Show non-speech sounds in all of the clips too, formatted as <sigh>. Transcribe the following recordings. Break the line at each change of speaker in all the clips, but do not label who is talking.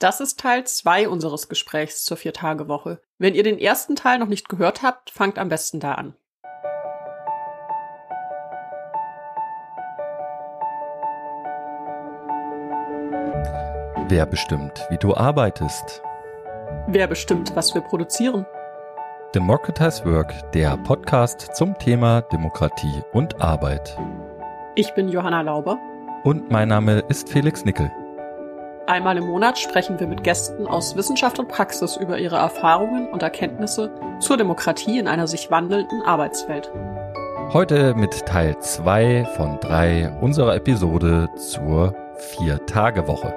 Das ist Teil 2 unseres Gesprächs zur Vier-Tage-Woche. Wenn ihr den ersten Teil noch nicht gehört habt, fangt am besten da an.
Wer bestimmt, wie du arbeitest?
Wer bestimmt, was wir produzieren?
Democratize Work, der Podcast zum Thema Demokratie und Arbeit.
Ich bin Johanna Lauber.
Und mein Name ist Felix Nickel.
Einmal im Monat sprechen wir mit Gästen aus Wissenschaft und Praxis über ihre Erfahrungen und Erkenntnisse zur Demokratie in einer sich wandelnden Arbeitswelt.
Heute mit Teil 2 von 3 unserer Episode zur Vier-Tage-Woche.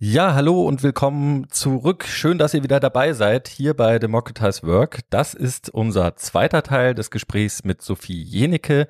Ja, hallo und willkommen zurück. Schön, dass ihr wieder dabei seid hier bei Democratize Work. Das ist unser zweiter Teil des Gesprächs mit Sophie Jenicke,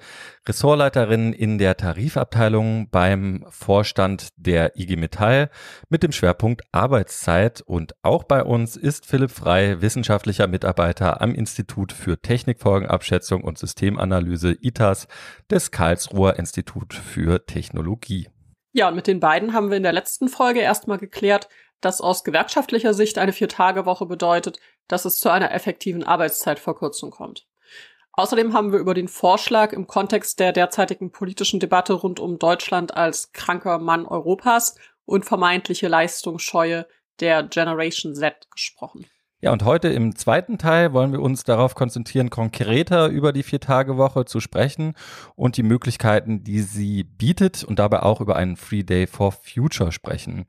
Ressortleiterin in der Tarifabteilung beim Vorstand der IG Metall mit dem Schwerpunkt Arbeitszeit. Und auch bei uns ist Philipp Frei, wissenschaftlicher Mitarbeiter am Institut für Technikfolgenabschätzung und Systemanalyse ITAS des Karlsruher Institut für Technologie.
Ja, und mit den beiden haben wir in der letzten Folge erstmal geklärt, dass aus gewerkschaftlicher Sicht eine Vier-Tage-Woche bedeutet, dass es zu einer effektiven Arbeitszeitverkürzung kommt. Außerdem haben wir über den Vorschlag im Kontext der derzeitigen politischen Debatte rund um Deutschland als kranker Mann Europas und vermeintliche Leistungsscheue der Generation Z gesprochen.
Ja, und heute im zweiten Teil wollen wir uns darauf konzentrieren, konkreter über die Vier-Tage-Woche zu sprechen und die Möglichkeiten, die sie bietet und dabei auch über einen Free Day for Future sprechen.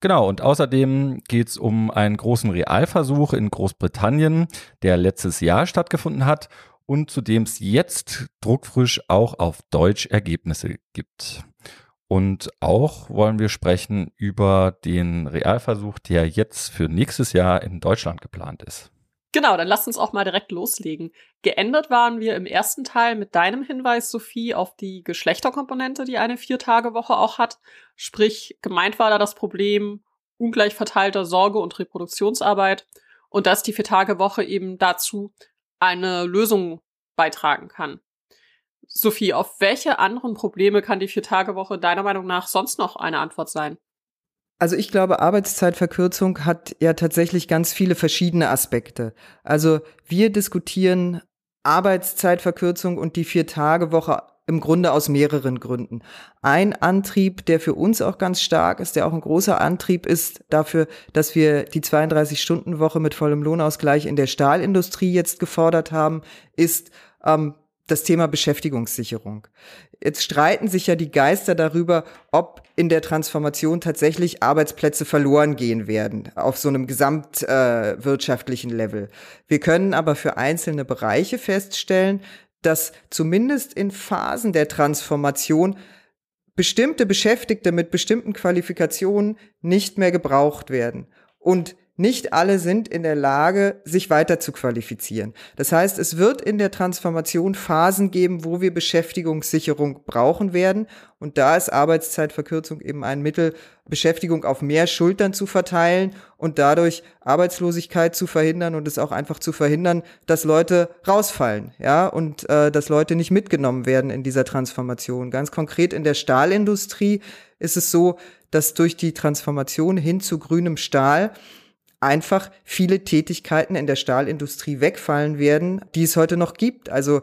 Genau, und außerdem geht es um einen großen Realversuch in Großbritannien, der letztes Jahr stattgefunden hat und zu dem es jetzt druckfrisch auch auf Deutsch Ergebnisse gibt. Und auch wollen wir sprechen über den Realversuch, der jetzt für nächstes Jahr in Deutschland geplant ist.
Genau, dann lass uns auch mal direkt loslegen. Geändert waren wir im ersten Teil mit deinem Hinweis, Sophie, auf die Geschlechterkomponente, die eine Viertagewoche auch hat. Sprich, gemeint war da das Problem ungleich verteilter Sorge- und Reproduktionsarbeit und dass die Viertagewoche eben dazu eine Lösung beitragen kann. Sophie, auf welche anderen Probleme kann die Vier-Tage-Woche deiner Meinung nach sonst noch eine Antwort sein?
Also ich glaube, Arbeitszeitverkürzung hat ja tatsächlich ganz viele verschiedene Aspekte. Also wir diskutieren Arbeitszeitverkürzung und die Vier-Tage-Woche im Grunde aus mehreren Gründen. Ein Antrieb, der für uns auch ganz stark ist, der auch ein großer Antrieb ist dafür, dass wir die 32-Stunden-Woche mit vollem Lohnausgleich in der Stahlindustrie jetzt gefordert haben, ist, ähm, das Thema Beschäftigungssicherung. Jetzt streiten sich ja die Geister darüber, ob in der Transformation tatsächlich Arbeitsplätze verloren gehen werden auf so einem gesamtwirtschaftlichen äh, Level. Wir können aber für einzelne Bereiche feststellen, dass zumindest in Phasen der Transformation bestimmte Beschäftigte mit bestimmten Qualifikationen nicht mehr gebraucht werden. Und nicht alle sind in der Lage, sich weiter zu qualifizieren. Das heißt, es wird in der Transformation Phasen geben, wo wir Beschäftigungssicherung brauchen werden. Und da ist Arbeitszeitverkürzung eben ein Mittel, Beschäftigung auf mehr Schultern zu verteilen und dadurch Arbeitslosigkeit zu verhindern und es auch einfach zu verhindern, dass Leute rausfallen, ja, und äh, dass Leute nicht mitgenommen werden in dieser Transformation. Ganz konkret in der Stahlindustrie ist es so, dass durch die Transformation hin zu grünem Stahl einfach viele Tätigkeiten in der Stahlindustrie wegfallen werden, die es heute noch gibt. Also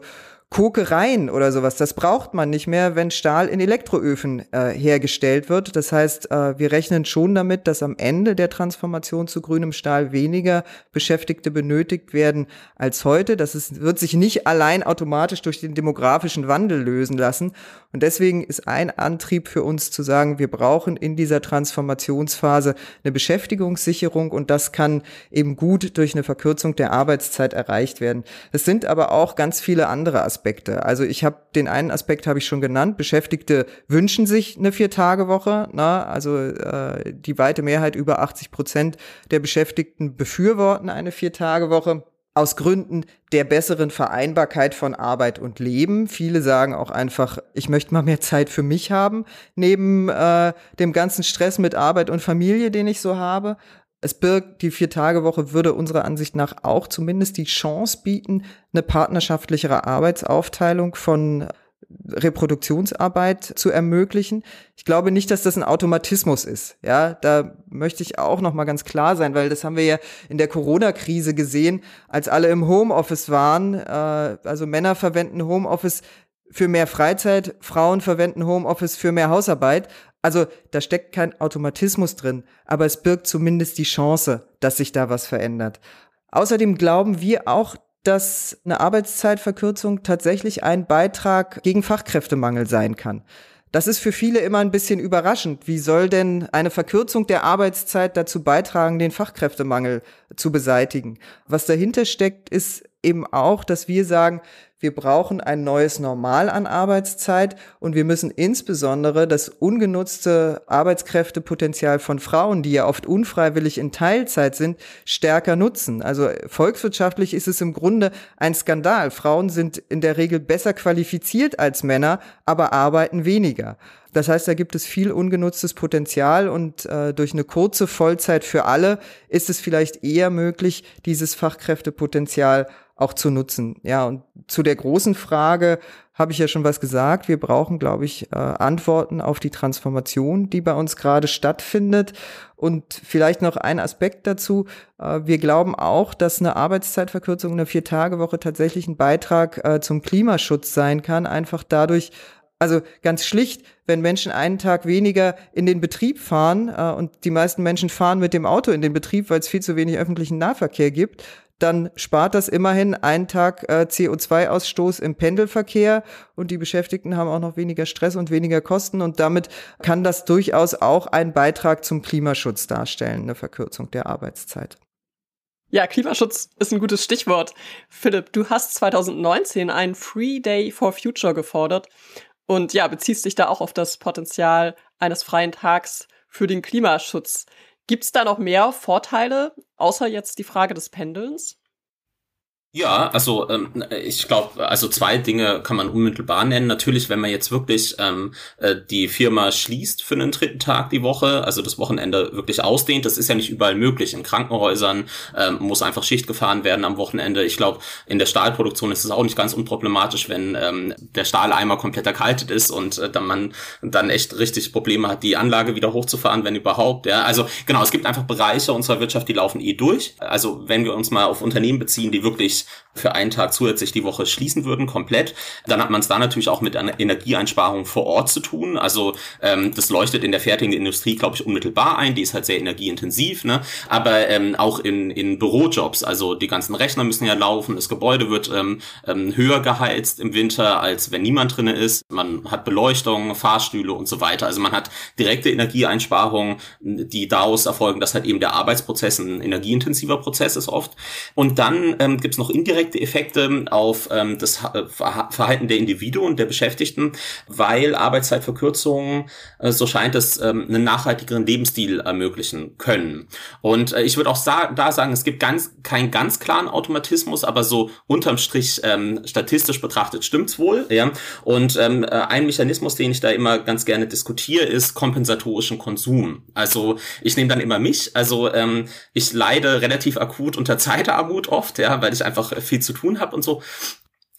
Kokereien oder sowas, das braucht man nicht mehr, wenn Stahl in Elektroöfen äh, hergestellt wird. Das heißt, äh, wir rechnen schon damit, dass am Ende der Transformation zu grünem Stahl weniger Beschäftigte benötigt werden als heute. Das ist, wird sich nicht allein automatisch durch den demografischen Wandel lösen lassen. Und deswegen ist ein Antrieb für uns zu sagen, wir brauchen in dieser Transformationsphase eine Beschäftigungssicherung und das kann eben gut durch eine Verkürzung der Arbeitszeit erreicht werden. Es sind aber auch ganz viele andere Aspekte. Aspekte. Also ich habe den einen Aspekt habe ich schon genannt. Beschäftigte wünschen sich eine Vier-Tage-Woche. Na, also äh, die weite Mehrheit über 80 Prozent der Beschäftigten befürworten eine Vier-Tage-Woche aus Gründen der besseren Vereinbarkeit von Arbeit und Leben. Viele sagen auch einfach, ich möchte mal mehr Zeit für mich haben, neben äh, dem ganzen Stress mit Arbeit und Familie, den ich so habe. Es birgt, die Vier-Tage-Woche würde unserer Ansicht nach auch zumindest die Chance bieten, eine partnerschaftlichere Arbeitsaufteilung von Reproduktionsarbeit zu ermöglichen. Ich glaube nicht, dass das ein Automatismus ist. Ja, da möchte ich auch noch mal ganz klar sein, weil das haben wir ja in der Corona-Krise gesehen, als alle im Homeoffice waren. Äh, also Männer verwenden Homeoffice für mehr Freizeit, Frauen verwenden Homeoffice für mehr Hausarbeit. Also da steckt kein Automatismus drin, aber es birgt zumindest die Chance, dass sich da was verändert. Außerdem glauben wir auch, dass eine Arbeitszeitverkürzung tatsächlich ein Beitrag gegen Fachkräftemangel sein kann. Das ist für viele immer ein bisschen überraschend. Wie soll denn eine Verkürzung der Arbeitszeit dazu beitragen, den Fachkräftemangel zu beseitigen? Was dahinter steckt, ist eben auch, dass wir sagen, wir brauchen ein neues Normal an Arbeitszeit und wir müssen insbesondere das ungenutzte Arbeitskräftepotenzial von Frauen, die ja oft unfreiwillig in Teilzeit sind, stärker nutzen. Also volkswirtschaftlich ist es im Grunde ein Skandal. Frauen sind in der Regel besser qualifiziert als Männer, aber arbeiten weniger. Das heißt, da gibt es viel ungenutztes Potenzial und äh, durch eine kurze Vollzeit für alle ist es vielleicht eher möglich, dieses Fachkräftepotenzial auch zu nutzen. Ja, und zu der großen Frage habe ich ja schon was gesagt. Wir brauchen, glaube ich, äh, Antworten auf die Transformation, die bei uns gerade stattfindet. Und vielleicht noch ein Aspekt dazu. Äh, wir glauben auch, dass eine Arbeitszeitverkürzung, eine Vier-Tage-Woche tatsächlich ein Beitrag äh, zum Klimaschutz sein kann. Einfach dadurch, also ganz schlicht, wenn Menschen einen Tag weniger in den Betrieb fahren äh, und die meisten Menschen fahren mit dem Auto in den Betrieb, weil es viel zu wenig öffentlichen Nahverkehr gibt, dann spart das immerhin einen Tag äh, CO2-Ausstoß im Pendelverkehr und die Beschäftigten haben auch noch weniger Stress und weniger Kosten und damit kann das durchaus auch einen Beitrag zum Klimaschutz darstellen, eine Verkürzung der Arbeitszeit.
Ja, Klimaschutz ist ein gutes Stichwort. Philipp, du hast 2019 einen Free Day for Future gefordert und ja, beziehst dich da auch auf das Potenzial eines freien Tags für den Klimaschutz. Gibt es da noch mehr Vorteile, außer jetzt die Frage des Pendelns?
Ja, also ähm, ich glaube, also zwei Dinge kann man unmittelbar nennen. Natürlich, wenn man jetzt wirklich ähm, äh, die Firma schließt für einen dritten Tag die Woche, also das Wochenende wirklich ausdehnt, das ist ja nicht überall möglich. In Krankenhäusern ähm, muss einfach Schicht gefahren werden am Wochenende. Ich glaube, in der Stahlproduktion ist es auch nicht ganz unproblematisch, wenn ähm, der Stahleimer komplett erkaltet ist und äh, dann man dann echt richtig Probleme hat, die Anlage wieder hochzufahren, wenn überhaupt. Ja, also genau, es gibt einfach Bereiche unserer Wirtschaft, die laufen eh durch. Also wenn wir uns mal auf Unternehmen beziehen, die wirklich für einen Tag zusätzlich die Woche schließen würden, komplett. Dann hat man es da natürlich auch mit einer Energieeinsparung vor Ort zu tun. Also ähm, das leuchtet in der fertigen Industrie, glaube ich, unmittelbar ein. Die ist halt sehr energieintensiv. Ne? Aber ähm, auch in, in Bürojobs, also die ganzen Rechner müssen ja laufen, das Gebäude wird ähm, ähm, höher geheizt im Winter, als wenn niemand drinne ist. Man hat Beleuchtung, Fahrstühle und so weiter. Also man hat direkte Energieeinsparungen, die daraus erfolgen, dass halt eben der Arbeitsprozess ein energieintensiver Prozess ist oft. Und dann ähm, gibt es noch indirekte Effekte auf ähm, das äh, Verhalten der Individuen, der Beschäftigten, weil Arbeitszeitverkürzungen, äh, so scheint es, ähm, einen nachhaltigeren Lebensstil ermöglichen können. Und äh, ich würde auch sa da sagen, es gibt ganz keinen ganz klaren Automatismus, aber so unterm Strich ähm, statistisch betrachtet stimmt's wohl. Ja? Und ähm, äh, ein Mechanismus, den ich da immer ganz gerne diskutiere, ist kompensatorischen Konsum. Also ich nehme dann immer mich. Also ähm, ich leide relativ akut unter Zeitarmut oft, ja, weil ich einfach viel zu tun habe und so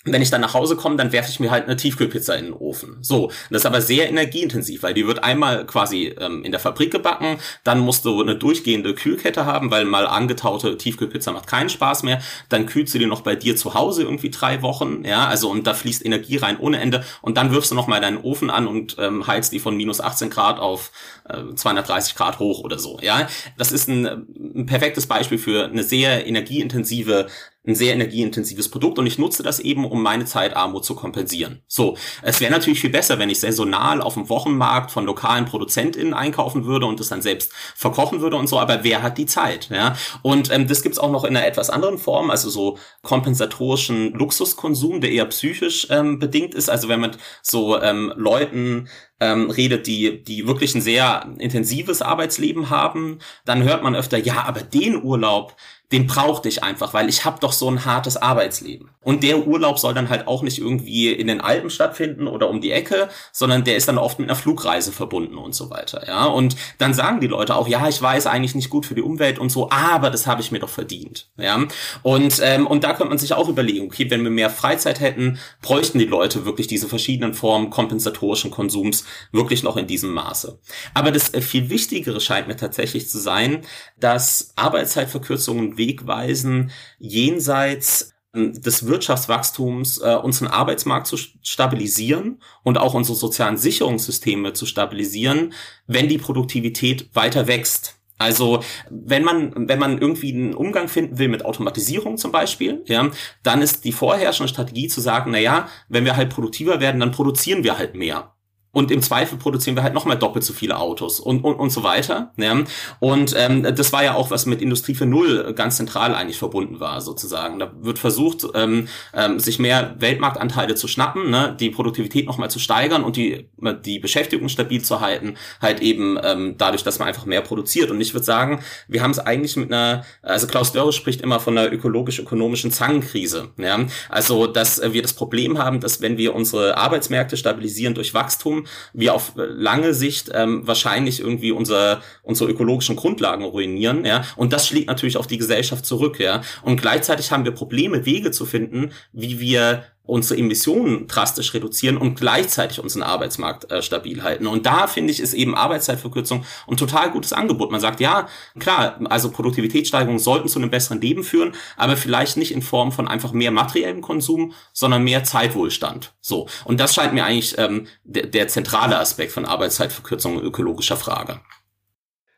wenn ich dann nach Hause komme, dann werfe ich mir halt eine Tiefkühlpizza in den Ofen. So, das ist aber sehr energieintensiv, weil die wird einmal quasi ähm, in der Fabrik gebacken, dann musst du eine durchgehende Kühlkette haben, weil mal angetaute Tiefkühlpizza macht keinen Spaß mehr. Dann kühlst du die noch bei dir zu Hause irgendwie drei Wochen, ja, also und da fließt Energie rein ohne Ende und dann wirfst du noch deinen Ofen an und ähm, heizt die von minus 18 Grad auf äh, 230 Grad hoch oder so, ja. Das ist ein, ein perfektes Beispiel für eine sehr energieintensive ein sehr energieintensives Produkt und ich nutze das eben, um meine Zeitarmut zu kompensieren. So, es wäre natürlich viel besser, wenn ich saisonal auf dem Wochenmarkt von lokalen ProduzentInnen einkaufen würde und das dann selbst verkochen würde und so, aber wer hat die Zeit? Ja? Und ähm, das gibt's auch noch in einer etwas anderen Form, also so kompensatorischen Luxuskonsum, der eher psychisch ähm, bedingt ist. Also wenn man so ähm, Leuten ähm, redet, die, die wirklich ein sehr intensives Arbeitsleben haben, dann hört man öfter, ja, aber den Urlaub, den brauchte ich einfach, weil ich habe doch so ein hartes Arbeitsleben. Und der Urlaub soll dann halt auch nicht irgendwie in den Alpen stattfinden oder um die Ecke, sondern der ist dann oft mit einer Flugreise verbunden und so weiter. Ja, und dann sagen die Leute auch, ja, ich weiß eigentlich nicht gut für die Umwelt und so, aber das habe ich mir doch verdient. Ja, und ähm, und da könnte man sich auch überlegen, okay, wenn wir mehr Freizeit hätten, bräuchten die Leute wirklich diese verschiedenen Formen kompensatorischen Konsums wirklich noch in diesem Maße. Aber das äh, viel Wichtigere scheint mir tatsächlich zu sein, dass Arbeitszeitverkürzungen wegweisen jenseits ähm, des Wirtschaftswachstums äh, unseren Arbeitsmarkt zu stabilisieren und auch unsere sozialen Sicherungssysteme zu stabilisieren, wenn die Produktivität weiter wächst. Also wenn man wenn man irgendwie einen Umgang finden will mit Automatisierung zum Beispiel, ja, dann ist die vorherrschende Strategie zu sagen, na ja, wenn wir halt produktiver werden, dann produzieren wir halt mehr und im Zweifel produzieren wir halt noch mal doppelt so viele Autos und, und, und so weiter. Ja. Und ähm, das war ja auch, was mit Industrie für Null ganz zentral eigentlich verbunden war, sozusagen. Da wird versucht, ähm, ähm, sich mehr Weltmarktanteile zu schnappen, ne, die Produktivität noch mal zu steigern und die, die Beschäftigung stabil zu halten, halt eben ähm, dadurch, dass man einfach mehr produziert. Und ich würde sagen, wir haben es eigentlich mit einer, also Klaus Dörre spricht immer von einer ökologisch-ökonomischen Zangenkrise. Ja. Also, dass wir das Problem haben, dass wenn wir unsere Arbeitsmärkte stabilisieren durch Wachstum, wir auf lange Sicht ähm, wahrscheinlich irgendwie unser, unsere ökologischen Grundlagen ruinieren, ja. Und das schlägt natürlich auf die Gesellschaft zurück, ja. Und gleichzeitig haben wir Probleme, Wege zu finden, wie wir unsere Emissionen drastisch reduzieren und gleichzeitig unseren Arbeitsmarkt äh, stabil halten. Und da finde ich, ist eben Arbeitszeitverkürzung ein total gutes Angebot. Man sagt, ja, klar, also Produktivitätssteigerungen sollten zu einem besseren Leben führen, aber vielleicht nicht in Form von einfach mehr materiellem Konsum, sondern mehr Zeitwohlstand. So. Und das scheint mir eigentlich ähm, der, der zentrale Aspekt von Arbeitszeitverkürzung ökologischer Frage.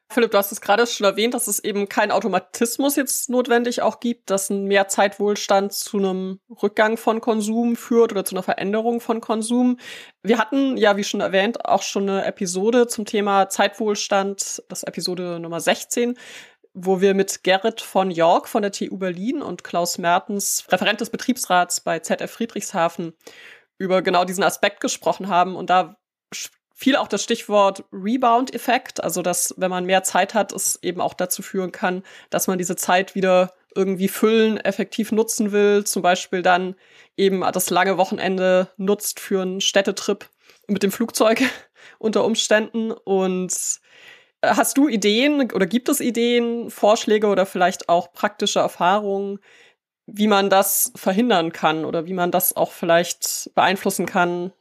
Philipp, du hast es gerade schon erwähnt, dass es eben kein Automatismus jetzt notwendig auch gibt, dass ein Mehrzeitwohlstand zu einem Rückgang von Konsum führt oder zu einer Veränderung von Konsum. Wir hatten ja, wie schon erwähnt, auch schon eine Episode zum Thema Zeitwohlstand, das Episode Nummer 16 wo wir mit Gerrit von York von der TU Berlin und Klaus Mertens, Referent des Betriebsrats bei ZF Friedrichshafen, über genau diesen Aspekt gesprochen haben. Und da viel auch das Stichwort Rebound-Effekt, also dass, wenn man mehr Zeit hat, es eben auch dazu führen kann, dass man diese Zeit wieder irgendwie füllen, effektiv nutzen will, zum Beispiel dann eben das lange Wochenende nutzt für einen Städtetrip mit dem Flugzeug <laughs> unter Umständen. Und äh, hast du Ideen oder gibt es Ideen, Vorschläge oder vielleicht auch praktische Erfahrungen, wie man das verhindern kann oder wie man das auch vielleicht beeinflussen kann,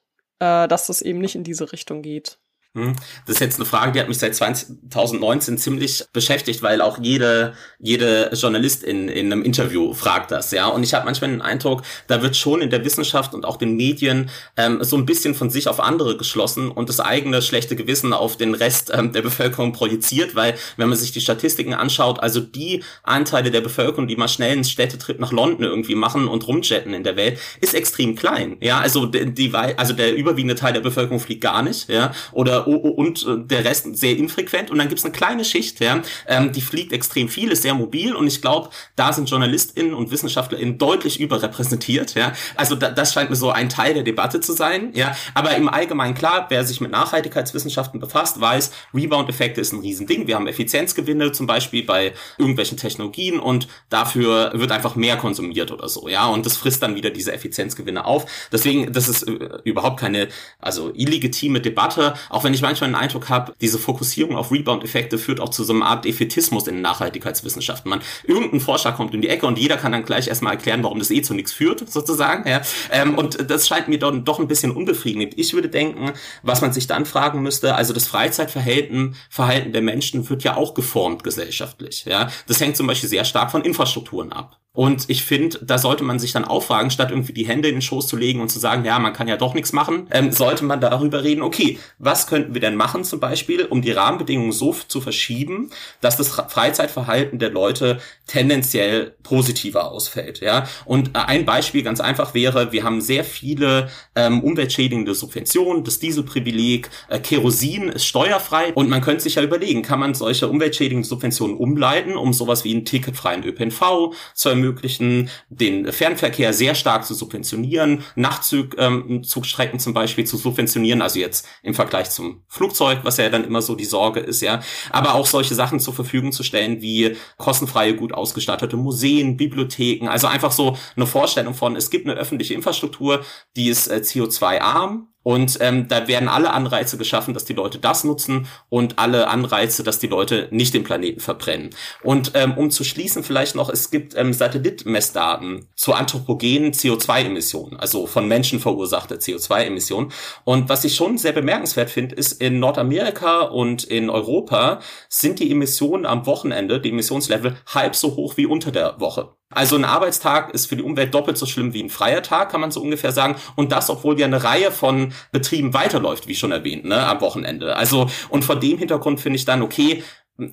dass das eben nicht in diese Richtung geht.
Hm. Das ist jetzt eine Frage, die hat mich seit 2019 ziemlich beschäftigt, weil auch jede, jede Journalist in, in einem Interview fragt das, ja. Und ich habe manchmal den Eindruck, da wird schon in der Wissenschaft und auch den Medien ähm, so ein bisschen von sich auf andere geschlossen und das eigene schlechte Gewissen auf den Rest ähm, der Bevölkerung projiziert, weil wenn man sich die Statistiken anschaut, also die Anteile der Bevölkerung, die mal schnell einen Städtetrip nach London irgendwie machen und rumjetten in der Welt, ist extrem klein, ja. Also die, also der überwiegende Teil der Bevölkerung fliegt gar nicht, ja. Oder und äh, der Rest sehr infrequent. Und dann gibt's eine kleine Schicht, ja, ähm, die fliegt extrem viel, ist sehr mobil und ich glaube, da sind JournalistInnen und WissenschaftlerInnen deutlich überrepräsentiert. Ja. Also da, das scheint mir so ein Teil der Debatte zu sein. Ja. Aber im Allgemeinen klar, wer sich mit Nachhaltigkeitswissenschaften befasst, weiß, Rebound-Effekte ist ein Riesending. Wir haben Effizienzgewinne zum Beispiel bei irgendwelchen Technologien und dafür wird einfach mehr konsumiert oder so. Ja. Und das frisst dann wieder diese Effizienzgewinne auf. Deswegen, das ist äh, überhaupt keine also illegitime Debatte, auch wenn ich manchmal den Eindruck habe, diese Fokussierung auf Rebound-Effekte führt auch zu so einer Art Defetismus in Nachhaltigkeitswissenschaften. Man, irgendein Vorschlag kommt um die Ecke und jeder kann dann gleich erstmal erklären, warum das eh zu nichts führt, sozusagen. Ja. Ähm, und das scheint mir dann doch ein bisschen unbefriedigend. Ich würde denken, was man sich dann fragen müsste, also das Freizeitverhalten Verhalten der Menschen wird ja auch geformt gesellschaftlich. Ja. Das hängt zum Beispiel sehr stark von Infrastrukturen ab. Und ich finde, da sollte man sich dann auffragen, statt irgendwie die Hände in den Schoß zu legen und zu sagen, ja, man kann ja doch nichts machen, ähm, sollte man darüber reden, okay, was könnten wir denn machen zum Beispiel, um die Rahmenbedingungen so zu verschieben, dass das Freizeitverhalten der Leute tendenziell positiver ausfällt. Ja? Und äh, ein Beispiel ganz einfach wäre, wir haben sehr viele ähm, umweltschädigende Subventionen, das Dieselprivileg, äh, Kerosin ist steuerfrei und man könnte sich ja überlegen, kann man solche umweltschädigenden Subventionen umleiten, um sowas wie einen ticketfreien ÖPNV zu ermöglichen, ermöglichen, den Fernverkehr sehr stark zu subventionieren, Nachtzugstrecken ähm, zum Beispiel zu subventionieren, also jetzt im Vergleich zum Flugzeug, was ja dann immer so die Sorge ist, ja, aber auch solche Sachen zur Verfügung zu stellen wie kostenfreie, gut ausgestattete Museen, Bibliotheken, also einfach so eine Vorstellung von, es gibt eine öffentliche Infrastruktur, die ist äh, CO2-arm, und ähm, da werden alle Anreize geschaffen, dass die Leute das nutzen und alle Anreize, dass die Leute nicht den Planeten verbrennen. Und ähm, um zu schließen vielleicht noch, es gibt ähm, Satellitmessdaten zu anthropogenen CO2-Emissionen, also von Menschen verursachte CO2-Emissionen. Und was ich schon sehr bemerkenswert finde, ist, in Nordamerika und in Europa sind die Emissionen am Wochenende, die Emissionslevel, halb so hoch wie unter der Woche. Also ein Arbeitstag ist für die Umwelt doppelt so schlimm wie ein freier Tag, kann man so ungefähr sagen. Und das, obwohl ja eine Reihe von Betrieben weiterläuft, wie schon erwähnt, ne, am Wochenende. Also, und vor dem Hintergrund finde ich dann, okay,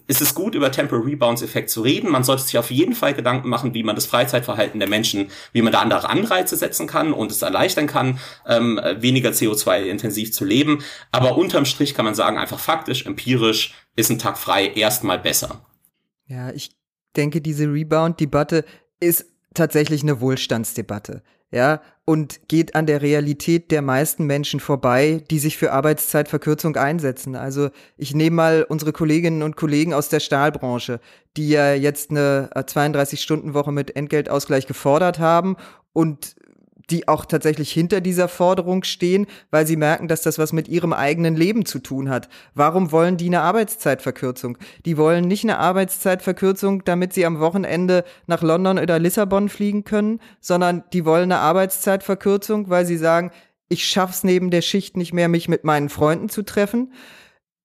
ist es gut, über Temporal Rebounds Effekt zu reden. Man sollte sich auf jeden Fall Gedanken machen, wie man das Freizeitverhalten der Menschen, wie man da andere Anreize setzen kann und es erleichtern kann, ähm, weniger CO2-intensiv zu leben. Aber unterm Strich kann man sagen, einfach faktisch, empirisch ist ein Tag frei erstmal besser.
Ja, ich denke, diese Rebound-Debatte ist tatsächlich eine Wohlstandsdebatte, ja, und geht an der Realität der meisten Menschen vorbei, die sich für Arbeitszeitverkürzung einsetzen. Also ich nehme mal unsere Kolleginnen und Kollegen aus der Stahlbranche, die ja jetzt eine 32-Stunden-Woche mit Entgeltausgleich gefordert haben und die auch tatsächlich hinter dieser Forderung stehen, weil sie merken, dass das was mit ihrem eigenen Leben zu tun hat. Warum wollen die eine Arbeitszeitverkürzung? Die wollen nicht eine Arbeitszeitverkürzung, damit sie am Wochenende nach London oder Lissabon fliegen können, sondern die wollen eine Arbeitszeitverkürzung, weil sie sagen, ich schaff's neben der Schicht nicht mehr, mich mit meinen Freunden zu treffen.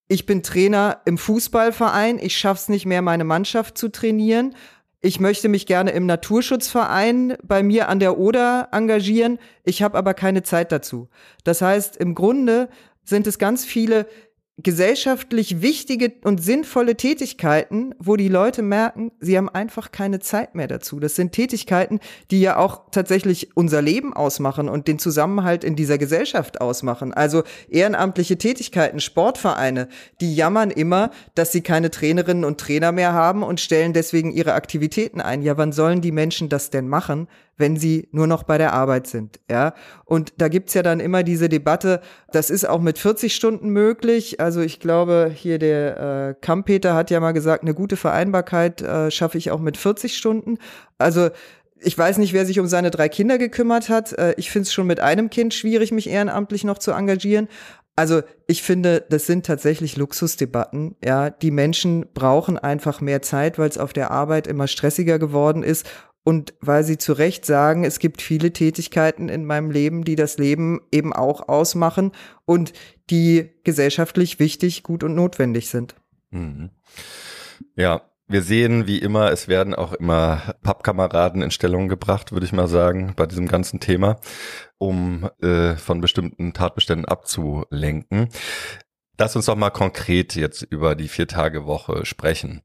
Ich bin Trainer im Fußballverein, ich schaff's nicht mehr, meine Mannschaft zu trainieren ich möchte mich gerne im Naturschutzverein bei mir an der Oder engagieren, ich habe aber keine Zeit dazu. Das heißt, im Grunde sind es ganz viele gesellschaftlich wichtige und sinnvolle Tätigkeiten, wo die Leute merken, sie haben einfach keine Zeit mehr dazu. Das sind Tätigkeiten, die ja auch tatsächlich unser Leben ausmachen und den Zusammenhalt in dieser Gesellschaft ausmachen. Also ehrenamtliche Tätigkeiten, Sportvereine, die jammern immer, dass sie keine Trainerinnen und Trainer mehr haben und stellen deswegen ihre Aktivitäten ein. Ja, wann sollen die Menschen das denn machen, wenn sie nur noch bei der Arbeit sind, ja. Und da gibt's ja dann immer diese Debatte, das ist auch mit 40 Stunden möglich. Also ich glaube, hier der äh, Kampeter hat ja mal gesagt, eine gute Vereinbarkeit äh, schaffe ich auch mit 40 Stunden. Also ich weiß nicht, wer sich um seine drei Kinder gekümmert hat. Äh, ich finde es schon mit einem Kind schwierig, mich ehrenamtlich noch zu engagieren. Also ich finde, das sind tatsächlich Luxusdebatten. Ja, die Menschen brauchen einfach mehr Zeit, weil es auf der Arbeit immer stressiger geworden ist und weil sie zu Recht sagen, es gibt viele Tätigkeiten in meinem Leben, die das Leben eben auch ausmachen und die gesellschaftlich wichtig, gut und notwendig sind. Mhm.
Ja, wir sehen, wie immer, es werden auch immer Pappkameraden in Stellung gebracht, würde ich mal sagen, bei diesem ganzen Thema, um äh, von bestimmten Tatbeständen abzulenken. Lass uns doch mal konkret jetzt über die Vier-Tage-Woche sprechen.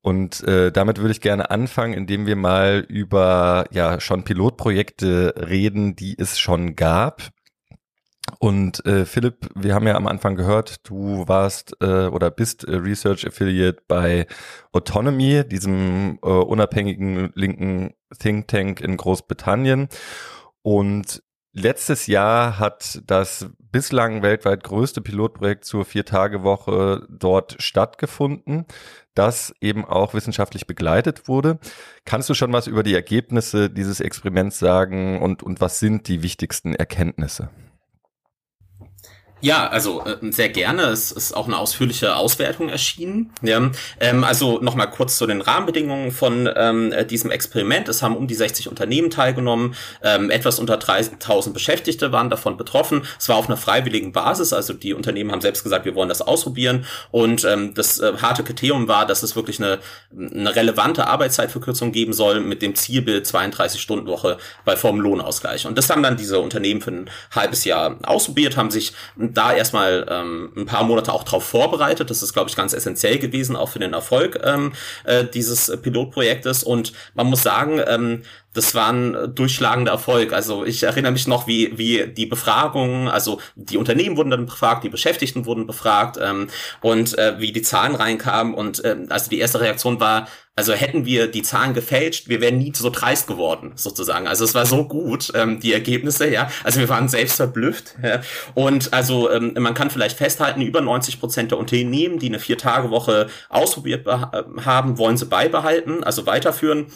Und äh, damit würde ich gerne anfangen, indem wir mal über ja schon Pilotprojekte reden, die es schon gab. Und äh, Philipp, wir haben ja am Anfang gehört, du warst äh, oder bist äh, Research Affiliate bei Autonomy, diesem äh, unabhängigen linken Think Tank in Großbritannien. Und Letztes Jahr hat das bislang weltweit größte Pilotprojekt zur Vier-Tage-Woche dort stattgefunden, das eben auch wissenschaftlich begleitet wurde. Kannst du schon was über die Ergebnisse dieses Experiments sagen und, und was sind die wichtigsten Erkenntnisse?
Ja, also äh, sehr gerne. Es ist auch eine ausführliche Auswertung erschienen. Ja, ähm, also nochmal kurz zu den Rahmenbedingungen von ähm, äh, diesem Experiment. Es haben um die 60 Unternehmen teilgenommen. Ähm, etwas unter 30.000 Beschäftigte waren davon betroffen. Es war auf einer freiwilligen Basis. Also die Unternehmen haben selbst gesagt, wir wollen das ausprobieren. Und ähm, das äh, harte Kriterium war, dass es wirklich eine, eine relevante Arbeitszeitverkürzung geben soll mit dem Zielbild 32-Stunden-Woche bei vollem Lohnausgleich. Und das haben dann diese Unternehmen für ein halbes Jahr ausprobiert, haben sich da erstmal ähm, ein paar Monate auch drauf vorbereitet. Das ist, glaube ich, ganz essentiell gewesen, auch für den Erfolg ähm, äh, dieses Pilotprojektes. Und man muss sagen, ähm, das war ein durchschlagender Erfolg. Also ich erinnere mich noch, wie, wie die Befragungen, also die Unternehmen wurden dann befragt, die Beschäftigten wurden befragt ähm, und äh, wie die Zahlen reinkamen. Und ähm, also die erste Reaktion war, also hätten wir die Zahlen gefälscht, wir wären nie so dreist geworden, sozusagen. Also es war so gut, ähm, die Ergebnisse, ja. Also wir waren selbst verblüfft. Ja. Und also ähm, man kann vielleicht festhalten, über 90 Prozent der Unternehmen, die eine Vier-Tage-Woche ausprobiert haben, wollen sie beibehalten, also weiterführen.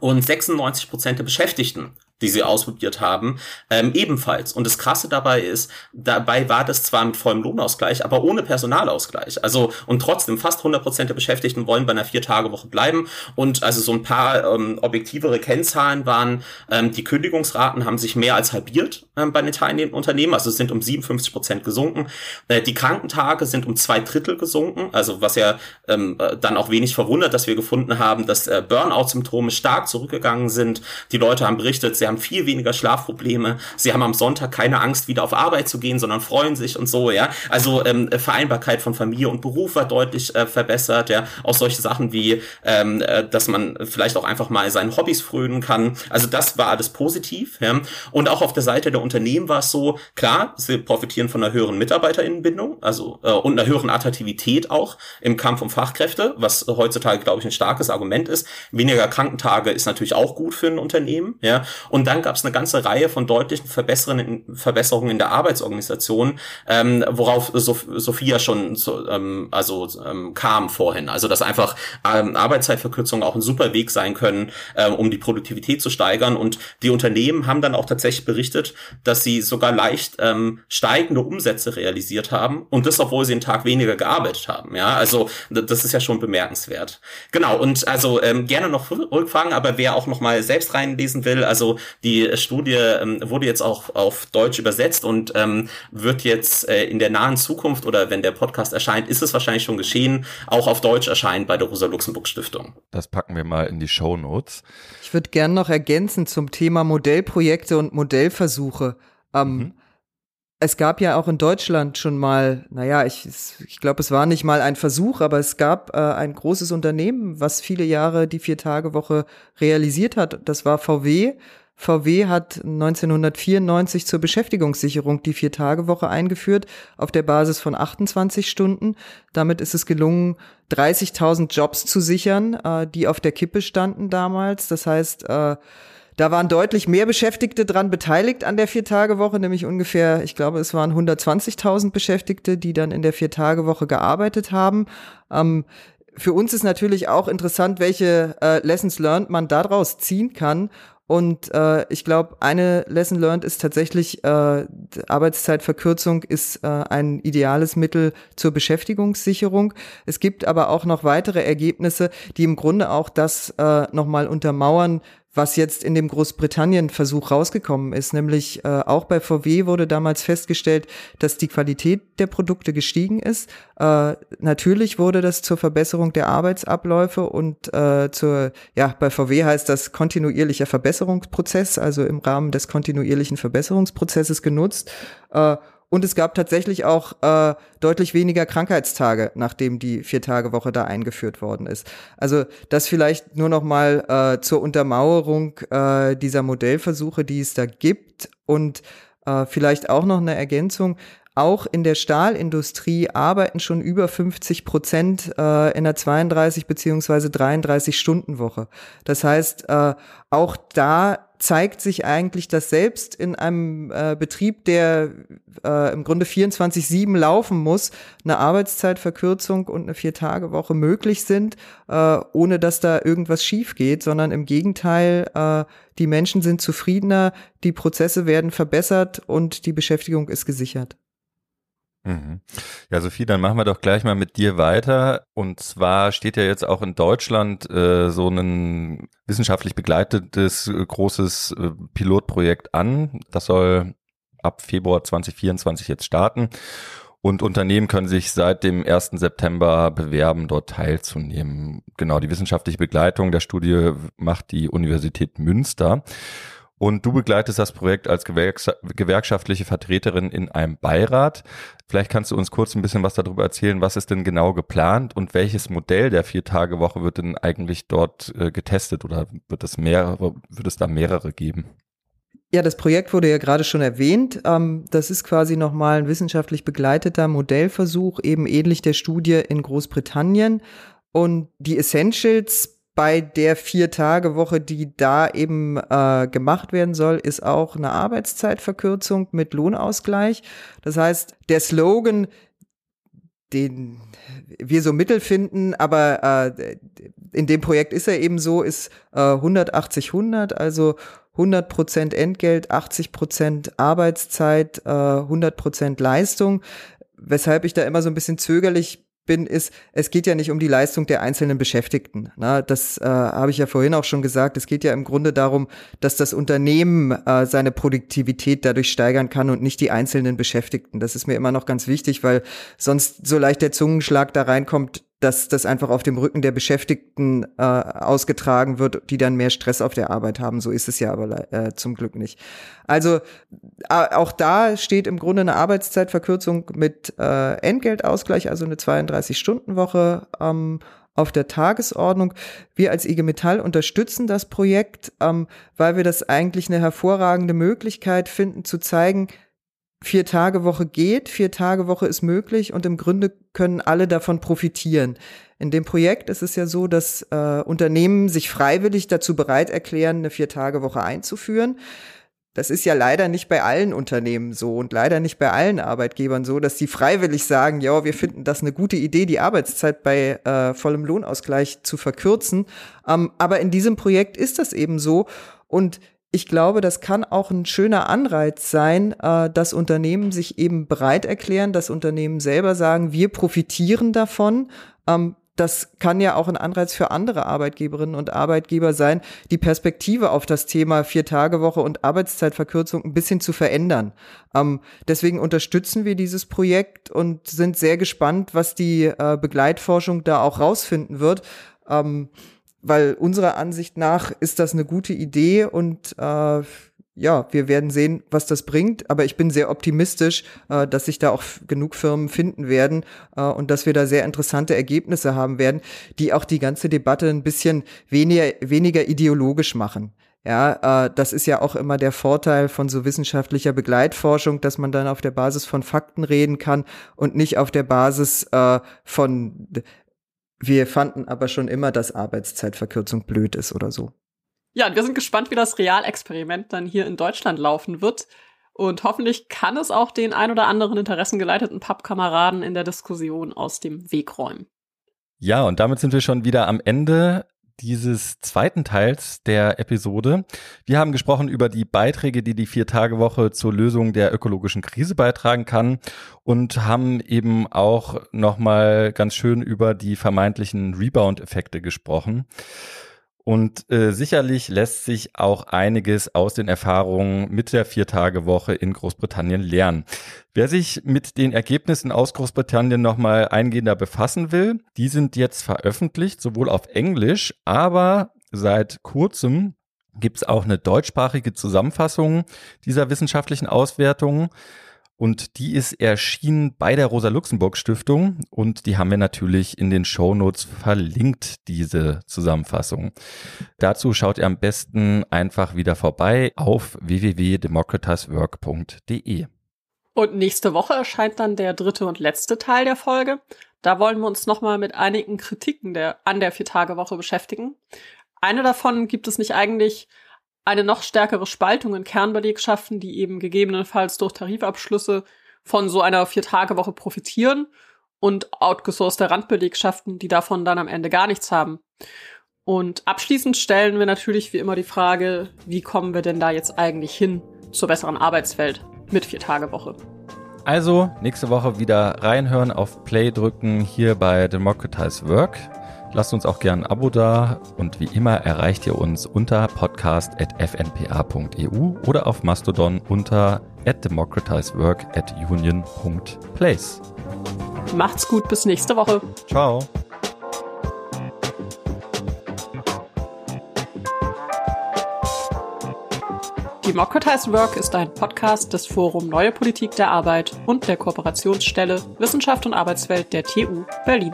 Und 96 Prozent der Beschäftigten die sie ausprobiert haben, ähm, ebenfalls. Und das Krasse dabei ist, dabei war das zwar mit vollem Lohnausgleich, aber ohne Personalausgleich. Also und trotzdem fast 100 Prozent der Beschäftigten wollen bei einer Vier-Tage-Woche bleiben. Und also so ein paar ähm, objektivere Kennzahlen waren, ähm, die Kündigungsraten haben sich mehr als halbiert ähm, bei den teilnehmenden Unternehmen, also sind um 57 Prozent gesunken. Äh, die Krankentage sind um zwei Drittel gesunken, also was ja ähm, äh, dann auch wenig verwundert, dass wir gefunden haben, dass äh, Burnout-Symptome stark zurückgegangen sind. Die Leute haben berichtet, sie haben viel weniger Schlafprobleme, sie haben am Sonntag keine Angst, wieder auf Arbeit zu gehen, sondern freuen sich und so, ja. Also ähm, Vereinbarkeit von Familie und Beruf war deutlich äh, verbessert, ja. Auch solche Sachen wie, ähm, äh, dass man vielleicht auch einfach mal seinen Hobbys frönen kann. Also das war alles positiv, ja. Und auch auf der Seite der Unternehmen war es so, klar, sie profitieren von einer höheren Mitarbeiterinnenbindung, also äh, und einer höheren Attraktivität auch im Kampf um Fachkräfte, was heutzutage, glaube ich, ein starkes Argument ist. Weniger Krankentage ist natürlich auch gut für ein Unternehmen, ja. Dann gab es eine ganze Reihe von deutlichen Verbesserungen in der Arbeitsorganisation, ähm, worauf Sophia schon so, ähm, also ähm, kam vorhin. Also dass einfach ähm, Arbeitszeitverkürzungen auch ein super Weg sein können, äh, um die Produktivität zu steigern. Und die Unternehmen haben dann auch tatsächlich berichtet, dass sie sogar leicht ähm, steigende Umsätze realisiert haben und das, obwohl sie einen Tag weniger gearbeitet haben. Ja, also das ist ja schon bemerkenswert. Genau. Und also ähm, gerne noch Rückfragen, aber wer auch noch mal selbst reinlesen will, also die Studie ähm, wurde jetzt auch auf Deutsch übersetzt und ähm, wird jetzt äh, in der nahen Zukunft oder wenn der Podcast erscheint, ist es wahrscheinlich schon geschehen, auch auf Deutsch erscheinen bei der Rosa-Luxemburg-Stiftung.
Das packen wir mal in die Show Notes.
Ich würde gerne noch ergänzen zum Thema Modellprojekte und Modellversuche. Ähm, mhm. Es gab ja auch in Deutschland schon mal, naja, ich, ich glaube, es war nicht mal ein Versuch, aber es gab äh, ein großes Unternehmen, was viele Jahre die Vier-Tage-Woche realisiert hat. Das war VW. VW hat 1994 zur Beschäftigungssicherung die Vier-Tage-Woche eingeführt auf der Basis von 28 Stunden. Damit ist es gelungen, 30.000 Jobs zu sichern, äh, die auf der Kippe standen damals. Das heißt, äh, da waren deutlich mehr Beschäftigte dran beteiligt an der Vier-Tage-Woche, nämlich ungefähr, ich glaube, es waren 120.000 Beschäftigte, die dann in der Vier-Tage-Woche gearbeitet haben. Ähm, für uns ist natürlich auch interessant, welche äh, Lessons learned man daraus ziehen kann. Und äh, ich glaube, eine Lesson learned ist tatsächlich, äh, Arbeitszeitverkürzung ist äh, ein ideales Mittel zur Beschäftigungssicherung. Es gibt aber auch noch weitere Ergebnisse, die im Grunde auch das äh, nochmal untermauern, was jetzt in dem Großbritannien-Versuch rausgekommen ist. Nämlich äh, auch bei VW wurde damals festgestellt, dass die Qualität der Produkte gestiegen ist. Äh, natürlich wurde das zur Verbesserung der Arbeitsabläufe und äh, zur, ja, bei VW heißt das kontinuierlicher Verbesserungsprozess, also im Rahmen des kontinuierlichen Verbesserungsprozesses genutzt. Äh, und es gab tatsächlich auch äh, deutlich weniger Krankheitstage, nachdem die Vier-Tage-Woche da eingeführt worden ist. Also das vielleicht nur noch mal äh, zur Untermauerung äh, dieser Modellversuche, die es da gibt. Und äh, vielleicht auch noch eine Ergänzung. Auch in der Stahlindustrie arbeiten schon über 50 Prozent äh, in der 32 beziehungsweise 33 Stunden Woche. Das heißt, äh, auch da zeigt sich eigentlich, dass selbst in einem äh, Betrieb, der äh, im Grunde 24-7 laufen muss, eine Arbeitszeitverkürzung und eine Vier-Tage-Woche möglich sind, äh, ohne dass da irgendwas schief geht, sondern im Gegenteil, äh, die Menschen sind zufriedener, die Prozesse werden verbessert und die Beschäftigung ist gesichert.
Mhm. Ja, Sophie, dann machen wir doch gleich mal mit dir weiter. Und zwar steht ja jetzt auch in Deutschland äh, so ein wissenschaftlich begleitetes äh, großes äh, Pilotprojekt an. Das soll ab Februar 2024 jetzt starten. Und Unternehmen können sich seit dem 1. September bewerben, dort teilzunehmen. Genau, die wissenschaftliche Begleitung der Studie macht die Universität Münster. Und du begleitest das Projekt als gewerkschaftliche Vertreterin in einem Beirat. Vielleicht kannst du uns kurz ein bisschen was darüber erzählen, was ist denn genau geplant und welches Modell der Vier-Tage-Woche wird denn eigentlich dort äh, getestet oder wird es mehrere, wird es da mehrere geben?
Ja, das Projekt wurde ja gerade schon erwähnt. Ähm, das ist quasi nochmal ein wissenschaftlich begleiteter Modellversuch, eben ähnlich der Studie in Großbritannien. Und die Essentials bei der Vier-Tage-Woche, die da eben äh, gemacht werden soll, ist auch eine Arbeitszeitverkürzung mit Lohnausgleich. Das heißt, der Slogan, den wir so mittel finden, aber äh, in dem Projekt ist er eben so, ist äh, 180-100, also 100 Prozent Entgelt, 80 Prozent Arbeitszeit, äh, 100 Prozent Leistung. Weshalb ich da immer so ein bisschen zögerlich bin, ist, es geht ja nicht um die Leistung der einzelnen Beschäftigten. Na, das äh, habe ich ja vorhin auch schon gesagt. Es geht ja im Grunde darum, dass das Unternehmen äh, seine Produktivität dadurch steigern kann und nicht die einzelnen Beschäftigten. Das ist mir immer noch ganz wichtig, weil sonst so leicht der Zungenschlag da reinkommt, dass das einfach auf dem Rücken der Beschäftigten äh, ausgetragen wird, die dann mehr Stress auf der Arbeit haben. So ist es ja aber äh, zum Glück nicht. Also äh, auch da steht im Grunde eine Arbeitszeitverkürzung mit äh, Entgeltausgleich, also eine 32-Stunden-Woche ähm, auf der Tagesordnung. Wir als IG Metall unterstützen das Projekt, ähm, weil wir das eigentlich eine hervorragende Möglichkeit finden, zu zeigen, vier Tage Woche geht, vier Tage Woche ist möglich und im Grunde können alle davon profitieren. In dem Projekt ist es ja so, dass äh, Unternehmen sich freiwillig dazu bereit erklären, eine vier Tage Woche einzuführen. Das ist ja leider nicht bei allen Unternehmen so und leider nicht bei allen Arbeitgebern so, dass die freiwillig sagen, ja, wir finden das eine gute Idee, die Arbeitszeit bei äh, vollem Lohnausgleich zu verkürzen. Ähm, aber in diesem Projekt ist das eben so und ich glaube, das kann auch ein schöner Anreiz sein, äh, dass Unternehmen sich eben bereit erklären, dass Unternehmen selber sagen, wir profitieren davon. Ähm, das kann ja auch ein Anreiz für andere Arbeitgeberinnen und Arbeitgeber sein, die Perspektive auf das Thema Vier-Tage-Woche und Arbeitszeitverkürzung ein bisschen zu verändern. Ähm, deswegen unterstützen wir dieses Projekt und sind sehr gespannt, was die äh, Begleitforschung da auch rausfinden wird. Ähm, weil unserer Ansicht nach ist das eine gute Idee und äh, ja, wir werden sehen, was das bringt. Aber ich bin sehr optimistisch, äh, dass sich da auch genug Firmen finden werden äh, und dass wir da sehr interessante Ergebnisse haben werden, die auch die ganze Debatte ein bisschen weniger, weniger ideologisch machen. Ja, äh, das ist ja auch immer der Vorteil von so wissenschaftlicher Begleitforschung, dass man dann auf der Basis von Fakten reden kann und nicht auf der Basis äh, von wir fanden aber schon immer, dass Arbeitszeitverkürzung blöd ist oder so.
Ja, und wir sind gespannt, wie das Realexperiment dann hier in Deutschland laufen wird. Und hoffentlich kann es auch den ein oder anderen interessengeleiteten Pappkameraden in der Diskussion aus dem Weg räumen.
Ja, und damit sind wir schon wieder am Ende dieses zweiten Teils der Episode. Wir haben gesprochen über die Beiträge, die die Vier-Tage-Woche zur Lösung der ökologischen Krise beitragen kann und haben eben auch nochmal ganz schön über die vermeintlichen Rebound-Effekte gesprochen. Und äh, sicherlich lässt sich auch einiges aus den Erfahrungen mit der Viertagewoche in Großbritannien lernen. Wer sich mit den Ergebnissen aus Großbritannien nochmal eingehender befassen will, die sind jetzt veröffentlicht, sowohl auf Englisch, aber seit kurzem gibt es auch eine deutschsprachige Zusammenfassung dieser wissenschaftlichen Auswertungen. Und die ist erschienen bei der Rosa-Luxemburg-Stiftung und die haben wir natürlich in den Shownotes verlinkt, diese Zusammenfassung. Dazu schaut ihr am besten einfach wieder vorbei auf www.democratizework.de.
Und nächste Woche erscheint dann der dritte und letzte Teil der Folge. Da wollen wir uns nochmal mit einigen Kritiken der, an der Vier-Tage-Woche beschäftigen. Eine davon gibt es nicht eigentlich eine noch stärkere Spaltung in Kernbelegschaften, die eben gegebenenfalls durch Tarifabschlüsse von so einer Vier-Tage-Woche profitieren und outgesourcete Randbelegschaften, die davon dann am Ende gar nichts haben. Und abschließend stellen wir natürlich wie immer die Frage, wie kommen wir denn da jetzt eigentlich hin zur besseren Arbeitswelt mit Vier-Tage-Woche?
Also nächste Woche wieder reinhören, auf Play drücken hier bei Democratize Work. Lasst uns auch gerne ein Abo da und wie immer erreicht ihr uns unter podcast.fnpa.eu oder auf Mastodon unter at democratizework at union.place.
Macht's gut, bis nächste Woche.
Ciao.
Democratized Work ist ein Podcast des Forum Neue Politik der Arbeit und der Kooperationsstelle Wissenschaft und Arbeitswelt der TU Berlin.